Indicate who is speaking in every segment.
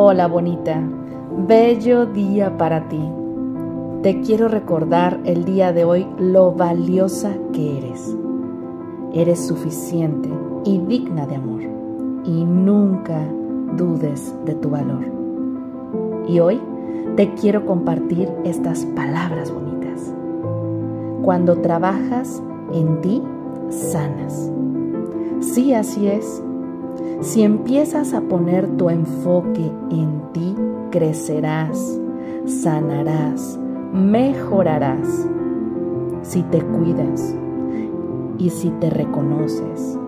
Speaker 1: Hola bonita, bello día para ti. Te quiero recordar el día de hoy lo valiosa que eres. Eres suficiente y digna de amor y nunca dudes de tu valor. Y hoy te quiero compartir estas palabras bonitas. Cuando trabajas en ti, sanas. Sí, así es. Si empiezas a poner tu enfoque en ti, crecerás, sanarás, mejorarás. Si te cuidas y si te reconoces,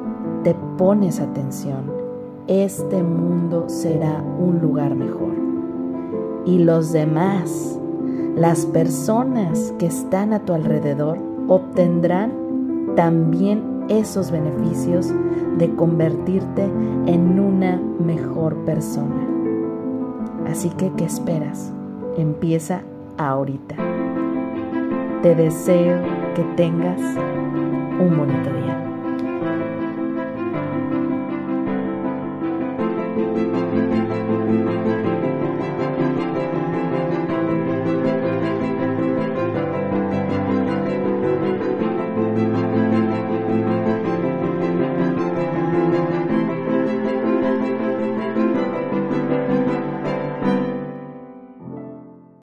Speaker 1: te pones atención, este mundo será un lugar mejor. Y los demás, las personas que están a tu alrededor, obtendrán también esos beneficios de convertirte en una mejor persona. Así que, ¿qué esperas? Empieza ahorita. Te deseo que tengas un bonito día.